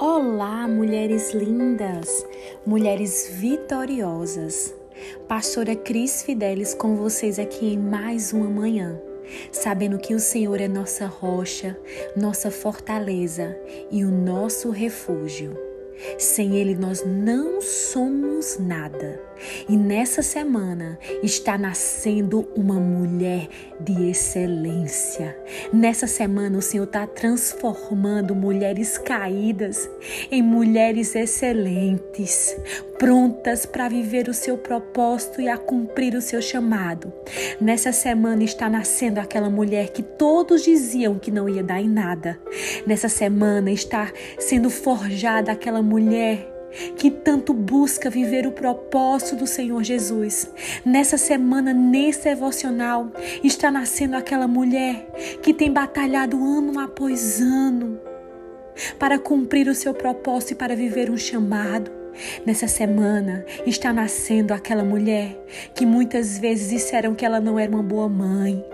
Olá, mulheres lindas, mulheres vitoriosas. Pastora Cris Fidelis com vocês aqui em mais uma manhã, sabendo que o Senhor é nossa rocha, nossa fortaleza e o nosso refúgio. Sem Ele nós não somos nada. E nessa semana está nascendo uma mulher de excelência. Nessa semana o Senhor está transformando mulheres caídas em mulheres excelentes, prontas para viver o seu propósito e a cumprir o seu chamado. Nessa semana está nascendo aquela mulher que todos diziam que não ia dar em nada. Nessa semana está sendo forjada aquela mulher que tanto busca viver o propósito do Senhor Jesus. Nessa semana, nesse devocional, está nascendo aquela mulher que tem batalhado ano após ano para cumprir o seu propósito e para viver um chamado. Nessa semana está nascendo aquela mulher que muitas vezes disseram que ela não era uma boa mãe,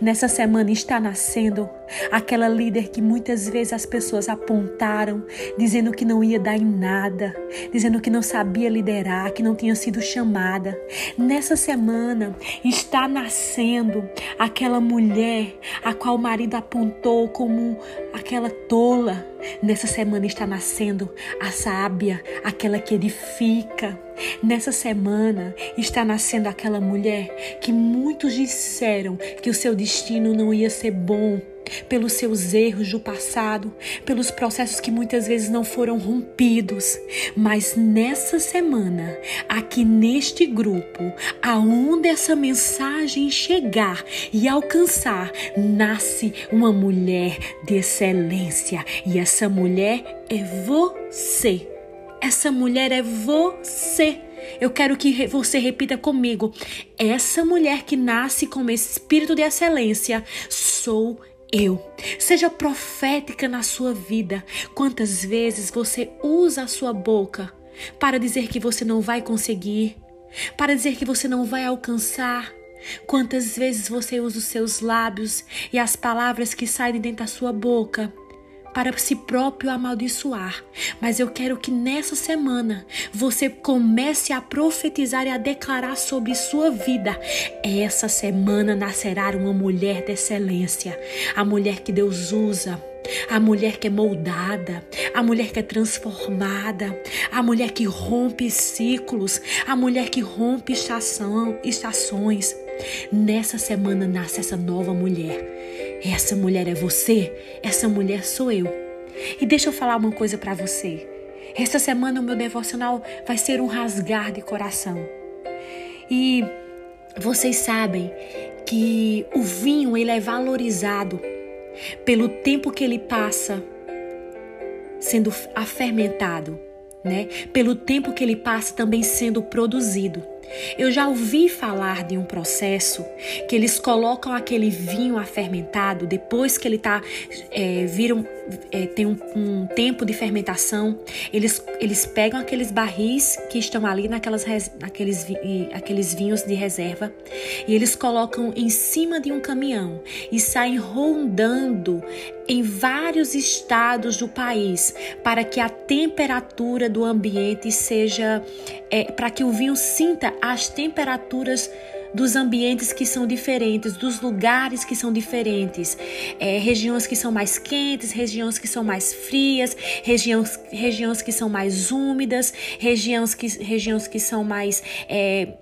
Nessa semana está nascendo aquela líder que muitas vezes as pessoas apontaram, dizendo que não ia dar em nada, dizendo que não sabia liderar, que não tinha sido chamada. Nessa semana está nascendo aquela mulher a qual o marido apontou como aquela tola. Nessa semana está nascendo a sábia, aquela que edifica. Nessa semana está nascendo aquela mulher que muitos disseram que o seu destino não ia ser bom, pelos seus erros do passado, pelos processos que muitas vezes não foram rompidos. Mas nessa semana, aqui neste grupo, aonde essa mensagem chegar e alcançar, nasce uma mulher de excelência. E essa mulher é você. Essa mulher é você. Eu quero que você repita comigo. Essa mulher que nasce com espírito de excelência sou eu. Seja profética na sua vida. Quantas vezes você usa a sua boca para dizer que você não vai conseguir, para dizer que você não vai alcançar? Quantas vezes você usa os seus lábios e as palavras que saem de dentro da sua boca para si próprio amaldiçoar. Mas eu quero que nessa semana você comece a profetizar e a declarar sobre sua vida. Essa semana nascerá uma mulher de excelência, a mulher que Deus usa. A mulher que é moldada, a mulher que é transformada, a mulher que rompe ciclos, a mulher que rompe estação, estações. Nessa semana nasce essa nova mulher. Essa mulher é você, essa mulher sou eu. E deixa eu falar uma coisa para você. Esta semana o meu devocional vai ser um rasgar de coração. E vocês sabem que o vinho ele é valorizado pelo tempo que ele passa sendo afermentado, né? Pelo tempo que ele passa também sendo produzido. Eu já ouvi falar de um processo que eles colocam aquele vinho afermentado depois que ele tá é, viram é, tem um, um, tempo de fermentação. Eles, eles pegam aqueles barris que estão ali naquelas naqueles aqueles vinhos de reserva e eles colocam em cima de um caminhão e saem rondando em vários estados do país para que a temperatura do ambiente seja é, para que o vinho sinta as temperaturas dos ambientes que são diferentes, dos lugares que são diferentes, é, regiões que são mais quentes, regiões que são mais frias, regiões, regiões que são mais úmidas, regiões que, regiões que são mais é,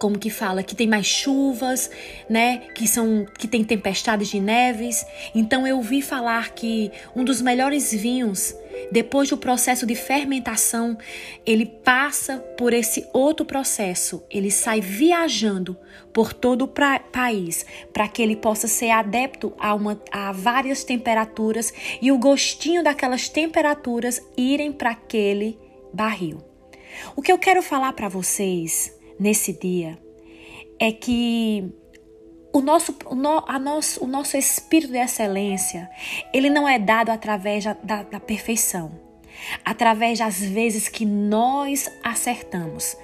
como que fala, que tem mais chuvas, né? Que são que tem tempestades de neves. Então eu ouvi falar que um dos melhores vinhos, depois do processo de fermentação, ele passa por esse outro processo. Ele sai viajando por todo o país para que ele possa ser adepto a, uma, a várias temperaturas e o gostinho daquelas temperaturas irem para aquele barril. O que eu quero falar para vocês nesse dia é que o nosso, o, no, a nosso, o nosso espírito de excelência, ele não é dado através da, da, da perfeição, através das vezes que nós acertamos,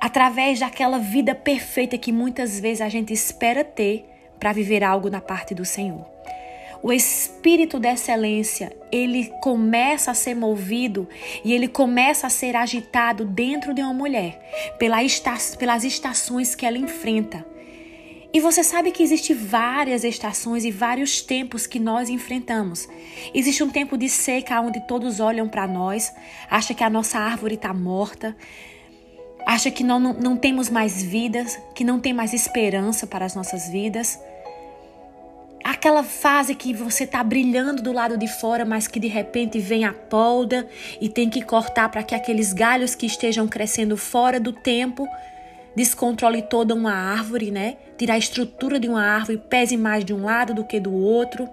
através daquela vida perfeita que muitas vezes a gente espera ter para viver algo na parte do Senhor. O espírito da excelência, ele começa a ser movido e ele começa a ser agitado dentro de uma mulher pelas estações que ela enfrenta. E você sabe que existe várias estações e vários tempos que nós enfrentamos. Existe um tempo de seca onde todos olham para nós, acha que a nossa árvore está morta, acha que não, não, não temos mais vidas, que não tem mais esperança para as nossas vidas. Aquela fase que você está brilhando do lado de fora, mas que de repente vem a polda e tem que cortar para que aqueles galhos que estejam crescendo fora do tempo descontrole toda uma árvore, né? Tirar a estrutura de uma árvore, pese mais de um lado do que do outro.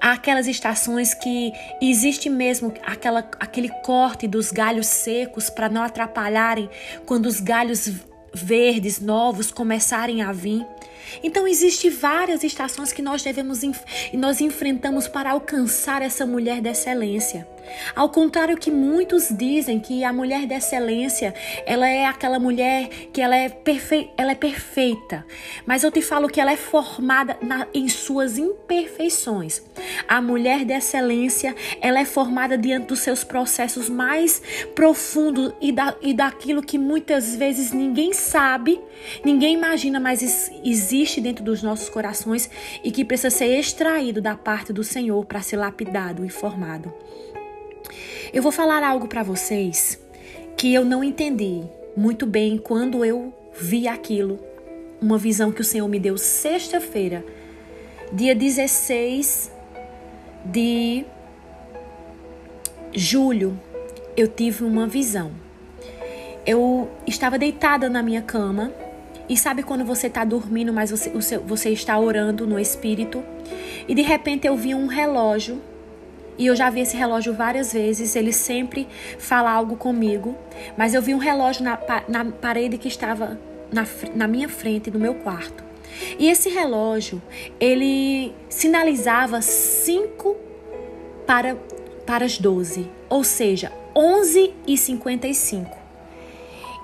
Há aquelas estações que existe mesmo aquela, aquele corte dos galhos secos para não atrapalharem quando os galhos verdes novos começarem a vir. Então existe várias estações que nós devemos e nós enfrentamos para alcançar essa mulher de excelência. Ao contrário que muitos dizem que a mulher de excelência, ela é aquela mulher que ela é, perfe ela é perfeita. Mas eu te falo que ela é formada na, em suas imperfeições. A mulher de excelência, ela é formada diante dos seus processos mais profundos e, da, e daquilo que muitas vezes ninguém sabe, ninguém imagina, mas existe existe dentro dos nossos corações e que precisa ser extraído da parte do Senhor para ser lapidado e formado. Eu vou falar algo para vocês que eu não entendi muito bem quando eu vi aquilo, uma visão que o Senhor me deu sexta-feira, dia 16 de julho, eu tive uma visão. Eu estava deitada na minha cama e sabe quando você está dormindo, mas você, você está orando no espírito? E de repente eu vi um relógio. E eu já vi esse relógio várias vezes, ele sempre fala algo comigo. Mas eu vi um relógio na, na parede que estava na, na minha frente, no meu quarto. E esse relógio, ele sinalizava 5 para, para as 12, ou seja, 11 e 55.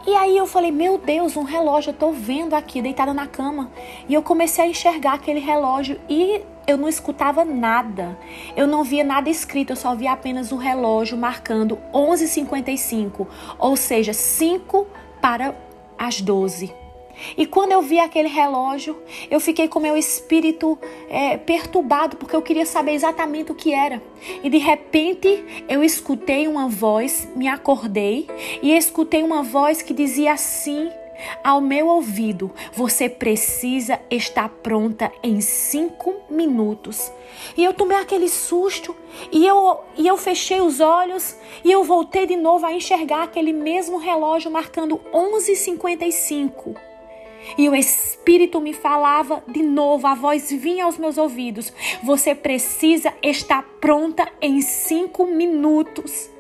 E aí eu falei, meu Deus, um relógio, eu tô vendo aqui, deitada na cama. E eu comecei a enxergar aquele relógio e eu não escutava nada. Eu não via nada escrito, eu só via apenas o relógio marcando 11h55, ou seja, 5 para as 12. E quando eu vi aquele relógio, eu fiquei com meu espírito é, perturbado, porque eu queria saber exatamente o que era. E de repente eu escutei uma voz, me acordei e escutei uma voz que dizia assim ao meu ouvido: Você precisa estar pronta em cinco minutos. E eu tomei aquele susto e eu, e eu fechei os olhos e eu voltei de novo a enxergar aquele mesmo relógio marcando 11h55. E o Espírito me falava de novo, a voz vinha aos meus ouvidos. Você precisa estar pronta em cinco minutos.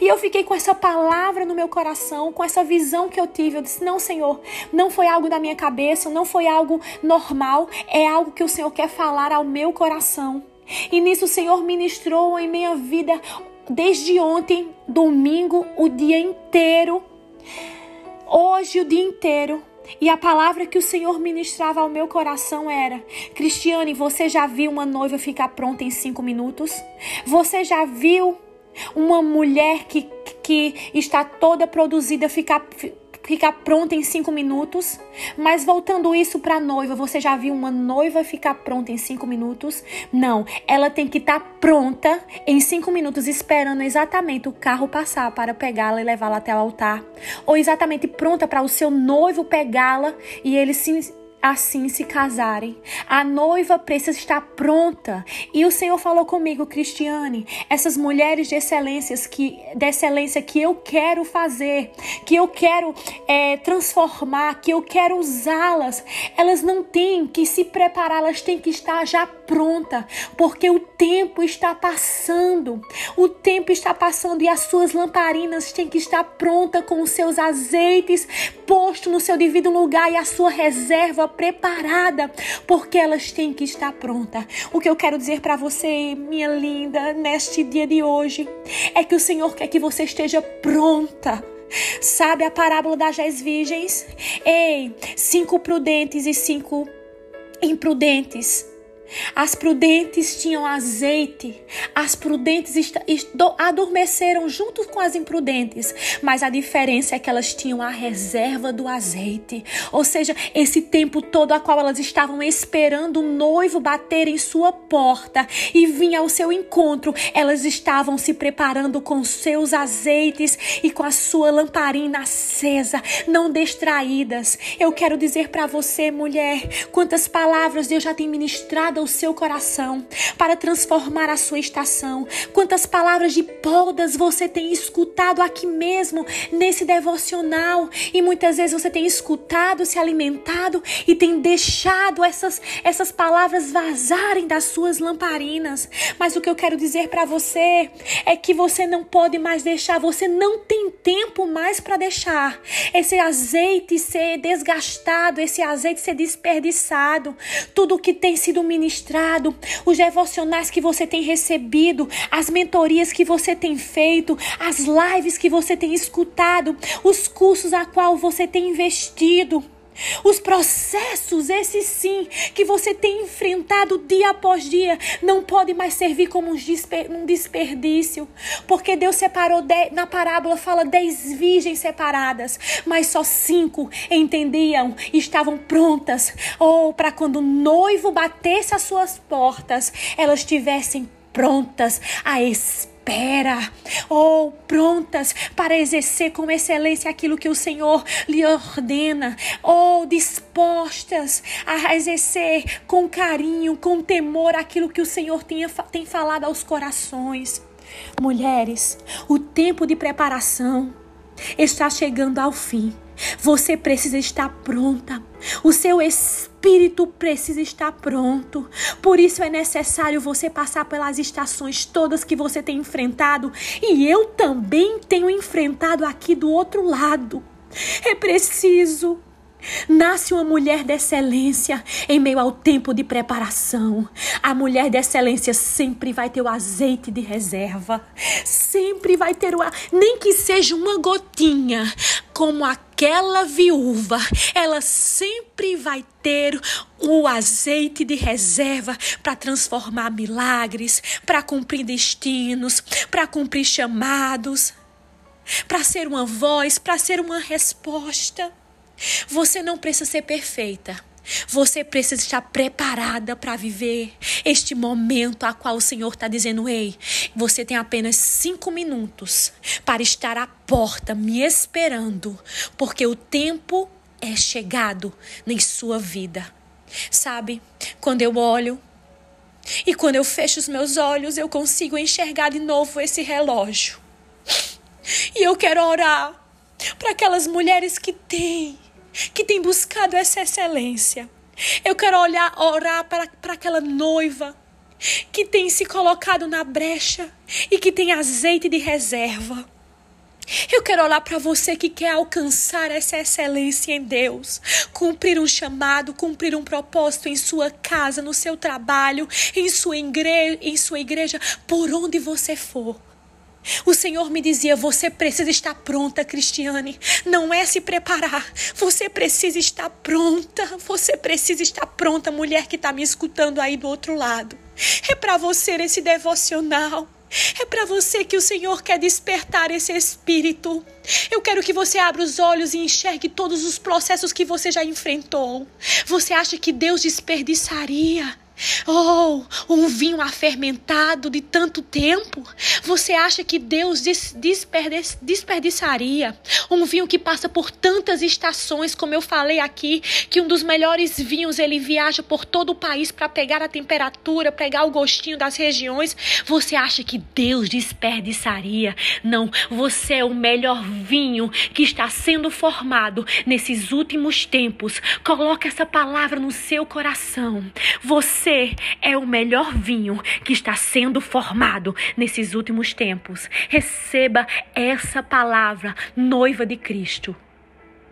E eu fiquei com essa palavra no meu coração, com essa visão que eu tive. Eu disse: Não, Senhor, não foi algo da minha cabeça, não foi algo normal, é algo que o Senhor quer falar ao meu coração. E nisso o Senhor ministrou em minha vida desde ontem, domingo, o dia inteiro. Hoje, o dia inteiro. E a palavra que o Senhor ministrava ao meu coração era: Cristiane, você já viu uma noiva ficar pronta em cinco minutos? Você já viu uma mulher que, que está toda produzida ficar ficar pronta em cinco minutos. Mas voltando isso para noiva, você já viu uma noiva ficar pronta em cinco minutos? Não, ela tem que estar tá pronta em cinco minutos, esperando exatamente o carro passar para pegá-la e levá-la até o altar, ou exatamente pronta para o seu noivo pegá-la e ele se assim se casarem. A noiva precisa estar pronta. E o Senhor falou comigo, Cristiane, essas mulheres de excelências que de excelência que eu quero fazer, que eu quero é, transformar, que eu quero usá-las, elas não têm que se preparar, elas têm que estar já pronta, porque o tempo está passando. O tempo está passando e as suas lamparinas têm que estar pronta com os seus azeites posto no seu devido lugar e a sua reserva preparada, porque elas têm que estar prontas. O que eu quero dizer para você, minha linda, neste dia de hoje, é que o Senhor quer que você esteja pronta. Sabe a parábola das dez virgens? Ei, cinco prudentes e cinco imprudentes. As prudentes tinham azeite, as prudentes adormeceram junto com as imprudentes, mas a diferença é que elas tinham a reserva do azeite, ou seja, esse tempo todo a qual elas estavam esperando o noivo bater em sua porta e vir ao seu encontro, elas estavam se preparando com seus azeites e com a sua lamparina acesa, não distraídas. Eu quero dizer para você, mulher, quantas palavras Deus já tem ministrado ao seu coração para transformar a sua estação. Quantas palavras de podas você tem escutado aqui mesmo nesse devocional e muitas vezes você tem escutado, se alimentado e tem deixado essas essas palavras vazarem das suas lamparinas. Mas o que eu quero dizer para você é que você não pode mais deixar, você não tem tempo mais para deixar esse azeite ser desgastado, esse azeite ser desperdiçado. Tudo que tem sido ministrado, os devocionais que você tem recebido, as mentorias que você tem feito, as lives que você tem escutado, os cursos a qual você tem investido. Os processos, esses sim, que você tem enfrentado dia após dia, não pode mais servir como um desperdício. Porque Deus separou, na parábola fala dez virgens separadas, mas só cinco entendiam, estavam prontas, ou para quando o noivo batesse as suas portas, elas estivessem prontas a esperar espera, ou prontas para exercer com excelência aquilo que o Senhor lhe ordena, ou dispostas a exercer com carinho, com temor aquilo que o Senhor tenha, tem falado aos corações. Mulheres, o tempo de preparação está chegando ao fim. Você precisa estar pronta. O seu espírito precisa estar pronto. Por isso é necessário você passar pelas estações todas que você tem enfrentado. E eu também tenho enfrentado aqui do outro lado. É preciso Nasce uma mulher de excelência em meio ao tempo de preparação. A mulher de excelência sempre vai ter o azeite de reserva, sempre vai ter o nem que seja uma gotinha, como aquela viúva, ela sempre vai ter o azeite de reserva para transformar milagres, para cumprir destinos, para cumprir chamados, para ser uma voz, para ser uma resposta. Você não precisa ser perfeita. Você precisa estar preparada para viver este momento a qual o Senhor está dizendo: Ei, você tem apenas cinco minutos para estar à porta me esperando, porque o tempo é chegado em sua vida. Sabe, quando eu olho e quando eu fecho os meus olhos, eu consigo enxergar de novo esse relógio. E eu quero orar para aquelas mulheres que têm que tem buscado essa excelência. Eu quero olhar, orar para, para aquela noiva que tem se colocado na brecha e que tem azeite de reserva. Eu quero olhar para você que quer alcançar essa excelência em Deus, cumprir um chamado, cumprir um propósito em sua casa, no seu trabalho, em sua igreja, em sua igreja, por onde você for. O Senhor me dizia: você precisa estar pronta, Cristiane. Não é se preparar. Você precisa estar pronta. Você precisa estar pronta, mulher que está me escutando aí do outro lado. É para você esse devocional. É para você que o Senhor quer despertar esse espírito. Eu quero que você abra os olhos e enxergue todos os processos que você já enfrentou. Você acha que Deus desperdiçaria? Oh, um vinho afermentado de tanto tempo. Você acha que Deus desperdiç, desperdiçaria um vinho que passa por tantas estações, como eu falei aqui, que um dos melhores vinhos ele viaja por todo o país para pegar a temperatura, pegar o gostinho das regiões. Você acha que Deus desperdiçaria? Não, você é o melhor vinho que está sendo formado nesses últimos tempos. Coloque essa palavra no seu coração. Você é o melhor vinho que está sendo formado nesses últimos tempos. Receba essa palavra, noiva de Cristo.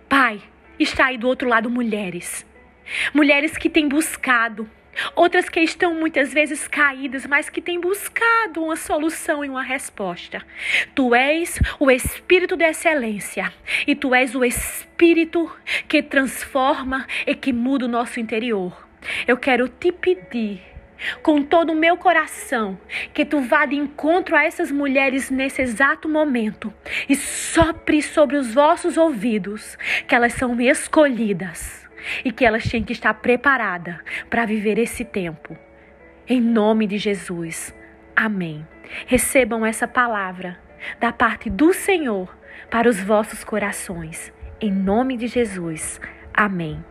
Pai, está aí do outro lado mulheres. Mulheres que têm buscado Outras que estão muitas vezes caídas, mas que têm buscado uma solução e uma resposta. Tu és o Espírito da excelência e tu és o Espírito que transforma e que muda o nosso interior. Eu quero te pedir com todo o meu coração que tu vá de encontro a essas mulheres nesse exato momento e sopre sobre os vossos ouvidos que elas são escolhidas e que elas têm que estar preparadas para viver esse tempo. Em nome de Jesus. Amém. Recebam essa palavra da parte do Senhor para os vossos corações. Em nome de Jesus. Amém.